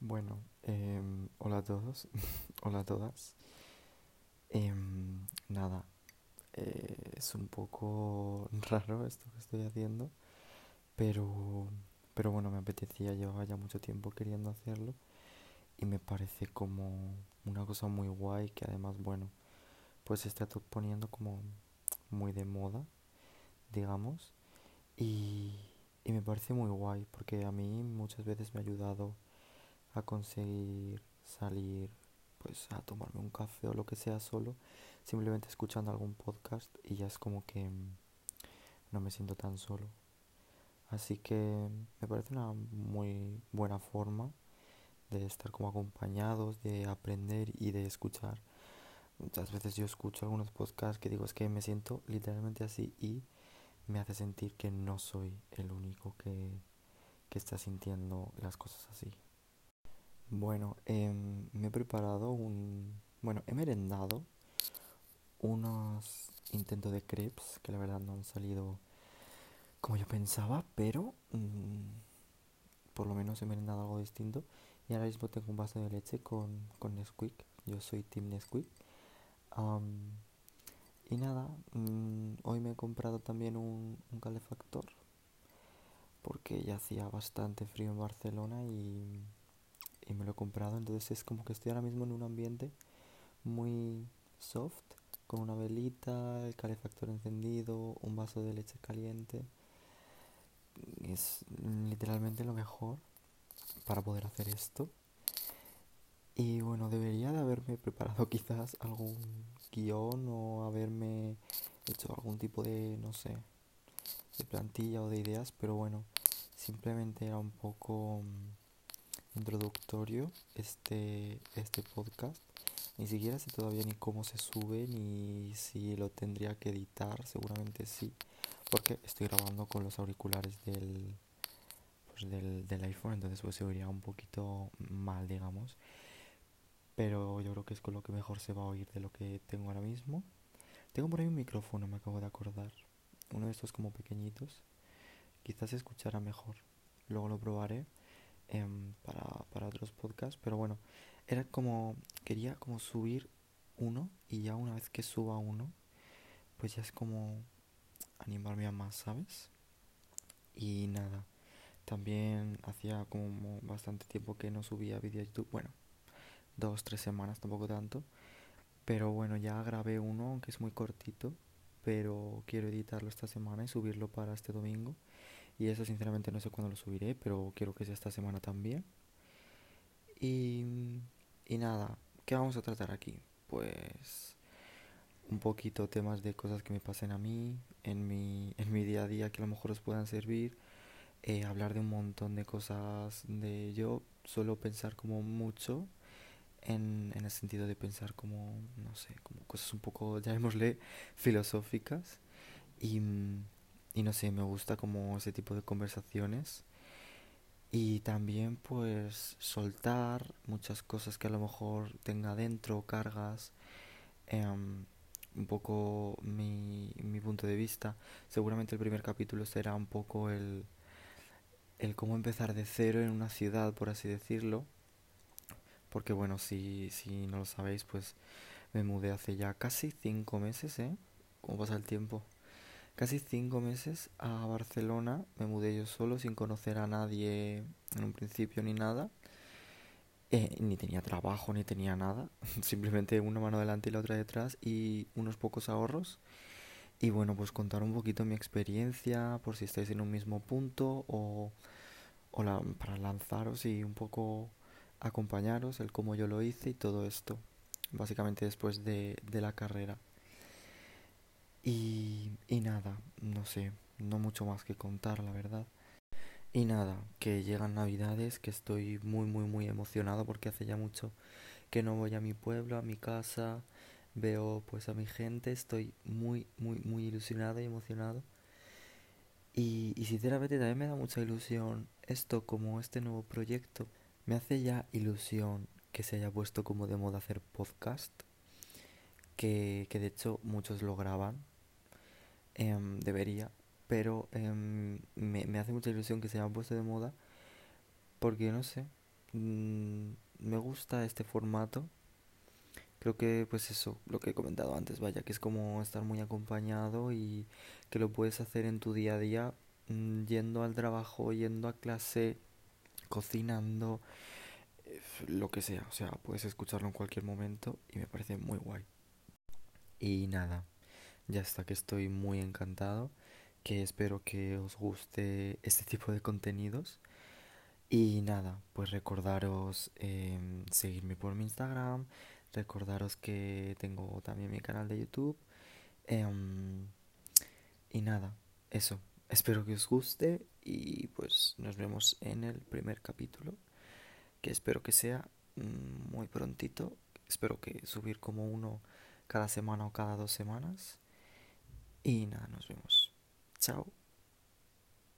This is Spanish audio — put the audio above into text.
Bueno, em, hola a todos, hola a todas. Em, nada, eh, es un poco raro esto que estoy haciendo, pero, pero bueno, me apetecía, llevaba ya mucho tiempo queriendo hacerlo y me parece como una cosa muy guay que además, bueno, pues se está poniendo como muy de moda, digamos, y, y me parece muy guay porque a mí muchas veces me ha ayudado a conseguir salir pues a tomarme un café o lo que sea solo, simplemente escuchando algún podcast y ya es como que mm, no me siento tan solo. Así que me parece una muy buena forma de estar como acompañados, de aprender y de escuchar. Muchas veces yo escucho algunos podcasts que digo es que me siento literalmente así y me hace sentir que no soy el único que, que está sintiendo las cosas así. Bueno, em, me he preparado un... Bueno, he merendado unos intentos de crepes que la verdad no han salido como yo pensaba, pero mm, por lo menos he merendado algo distinto. Y ahora mismo tengo un vaso de leche con, con Nesquik. Yo soy Team Nesquik. Am, y nada, mm, hoy me he comprado también un, un calefactor porque ya hacía bastante frío en Barcelona y, y me lo he comprado. Entonces es como que estoy ahora mismo en un ambiente muy soft, con una velita, el calefactor encendido, un vaso de leche caliente. Es literalmente lo mejor para poder hacer esto. Y bueno, debería de haberme preparado quizás algún guion o haberme hecho algún tipo de, no sé, de plantilla o de ideas, pero bueno, simplemente era un poco mm, introductorio este, este podcast. Ni siquiera sé todavía ni cómo se sube ni si lo tendría que editar, seguramente sí, porque estoy grabando con los auriculares del, pues del, del iPhone, entonces pues se oiría un poquito mal, digamos. Pero yo creo que es con lo que mejor se va a oír de lo que tengo ahora mismo. Tengo por ahí un micrófono, me acabo de acordar. Uno de estos como pequeñitos. Quizás se escuchará mejor. Luego lo probaré em, para, para otros podcasts. Pero bueno, era como... Quería como subir uno y ya una vez que suba uno, pues ya es como animarme a más, ¿sabes? Y nada, también hacía como bastante tiempo que no subía vídeo YouTube. Bueno, dos, tres semanas, tampoco tanto. Pero bueno, ya grabé uno, aunque es muy cortito. Pero quiero editarlo esta semana y subirlo para este domingo. Y eso sinceramente no sé cuándo lo subiré, pero quiero que sea esta semana también. Y, y nada, ¿qué vamos a tratar aquí? Pues un poquito temas de cosas que me pasen a mí, en mi, en mi día a día que a lo mejor os puedan servir. eh, hablar de un montón de cosas de yo suelo pensar como mucho en, en el sentido de pensar como, no sé, como cosas un poco, llamémosle, filosóficas. Y, mm, y no sé, me gusta como ese tipo de conversaciones. Y también pues soltar muchas cosas que a lo mejor tenga dentro, cargas, em, un poco mi, mi punto de vista. Seguramente el primer capítulo será un poco el, el cómo empezar de cero en una ciudad, por así decirlo. Porque bueno, si, si no lo sabéis, pues me mudé hace ya casi cinco meses, ¿eh? ¿Cómo pasa el tiempo? Casi cinco meses a Barcelona. Me mudé yo solo, sin conocer a nadie en un principio ni nada. Eh, ni tenía trabajo, ni tenía nada. Simplemente una mano delante y la otra detrás y unos pocos ahorros. Y bueno, pues contar un poquito mi experiencia, por si estáis en un mismo punto o, para lanzaros y un poco acompañaros, el cómo yo lo hice y todo esto. Básicamente después de, de la carrera. Y, nada, no sé, no mucho más que contar, la verdad. Y nada, que llegan Navidades, que estoy muy, muy, muy emocionado porque hace ya mucho que no voy a mi pueblo, a mi casa, veo pues a mi gente, estoy muy, muy, muy ilusionado y emocionado. Y, y sinceramente también me da mucha ilusión esto como este nuevo proyecto. Me hace ya ilusión que se haya puesto como de moda hacer podcast, que, que de hecho muchos lo graban, em, debería, pero em, me, me hace mucha ilusión que se haya puesto de moda porque no sé, mm, me gusta este formato. Creo que pues eso, lo que he comentado antes, vaya, que es como estar muy acompañado y que lo puedes hacer en tu día a día, mm, yendo al trabajo, yendo a clase, cocinando, eh, lo que sea. O sea, puedes escucharlo en cualquier momento y me parece muy guay. Y nada, ya está, que estoy muy encantado, que espero que os guste este tipo de contenidos. Y nada, pues recordaros em, seguirme por mi Instagram, recordaros que tengo también mi canal de YouTube. em, y nada, eso. Espero que os guste y pues nos vemos en el primer capítulo, que espero que sea mm, muy prontito. Espero que subir como uno cada semana o cada dos semanas. Y nada, nos vemos. Chao.